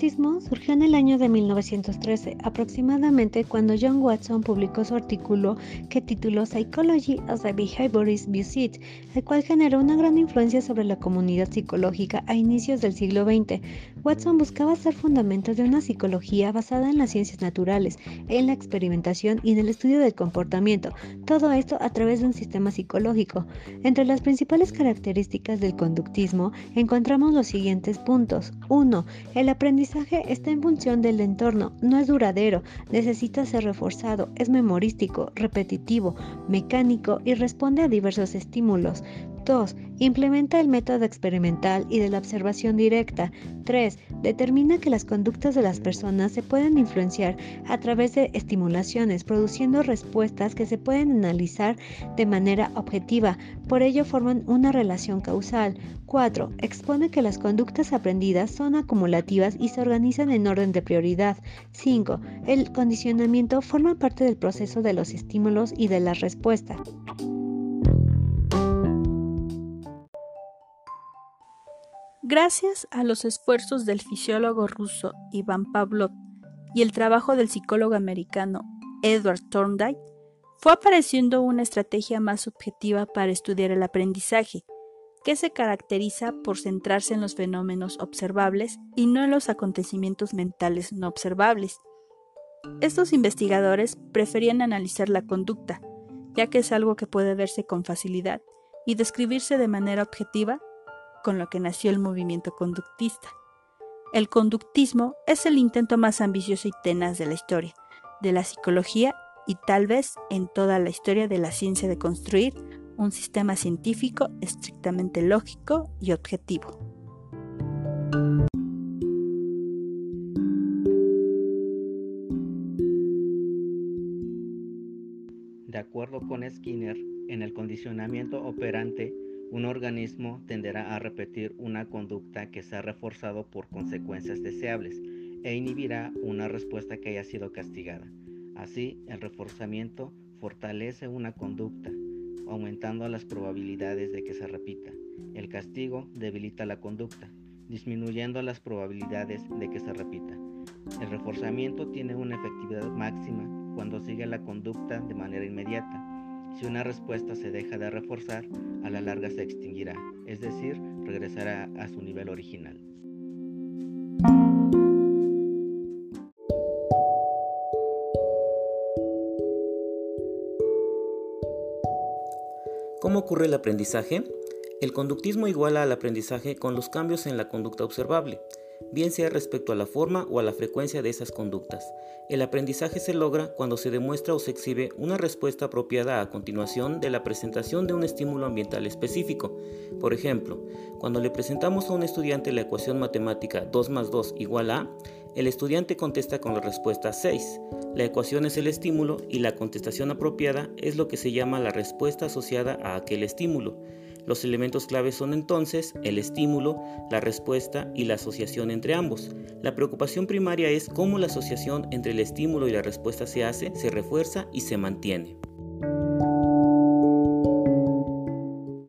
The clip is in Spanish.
conductismo surgió en el año de 1913, aproximadamente cuando John Watson publicó su artículo que tituló Psychology as a Behaviorist Visit, el cual generó una gran influencia sobre la comunidad psicológica a inicios del siglo XX. Watson buscaba hacer fundamentos de una psicología basada en las ciencias naturales, en la experimentación y en el estudio del comportamiento, todo esto a través de un sistema psicológico. Entre las principales características del conductismo encontramos los siguientes puntos. 1. El aprendizaje está en función del entorno, no es duradero, necesita ser reforzado, es memorístico, repetitivo, mecánico y responde a diversos estímulos. 2. Implementa el método experimental y de la observación directa. 3. Determina que las conductas de las personas se pueden influenciar a través de estimulaciones, produciendo respuestas que se pueden analizar de manera objetiva. Por ello forman una relación causal. 4. Expone que las conductas aprendidas son acumulativas y se organizan en orden de prioridad. 5. El condicionamiento forma parte del proceso de los estímulos y de las respuestas. Gracias a los esfuerzos del fisiólogo ruso Iván Pavlov y el trabajo del psicólogo americano Edward Thorndike, fue apareciendo una estrategia más objetiva para estudiar el aprendizaje, que se caracteriza por centrarse en los fenómenos observables y no en los acontecimientos mentales no observables. Estos investigadores preferían analizar la conducta, ya que es algo que puede verse con facilidad y describirse de manera objetiva con lo que nació el movimiento conductista. El conductismo es el intento más ambicioso y tenaz de la historia, de la psicología y tal vez en toda la historia de la ciencia de construir un sistema científico estrictamente lógico y objetivo. De acuerdo con Skinner, en el condicionamiento operante un organismo tenderá a repetir una conducta que se ha reforzado por consecuencias deseables e inhibirá una respuesta que haya sido castigada. Así, el reforzamiento fortalece una conducta, aumentando las probabilidades de que se repita. El castigo debilita la conducta, disminuyendo las probabilidades de que se repita. El reforzamiento tiene una efectividad máxima cuando sigue la conducta de manera inmediata si una respuesta se deja de reforzar, a la larga se extinguirá, es decir, regresará a su nivel original. ¿Cómo ocurre el aprendizaje? El conductismo iguala al aprendizaje con los cambios en la conducta observable bien sea respecto a la forma o a la frecuencia de esas conductas. El aprendizaje se logra cuando se demuestra o se exhibe una respuesta apropiada a continuación de la presentación de un estímulo ambiental específico. Por ejemplo, cuando le presentamos a un estudiante la ecuación matemática 2 más 2 igual a, el estudiante contesta con la respuesta 6. La ecuación es el estímulo y la contestación apropiada es lo que se llama la respuesta asociada a aquel estímulo. Los elementos claves son entonces el estímulo, la respuesta y la asociación entre ambos. La preocupación primaria es cómo la asociación entre el estímulo y la respuesta se hace, se refuerza y se mantiene.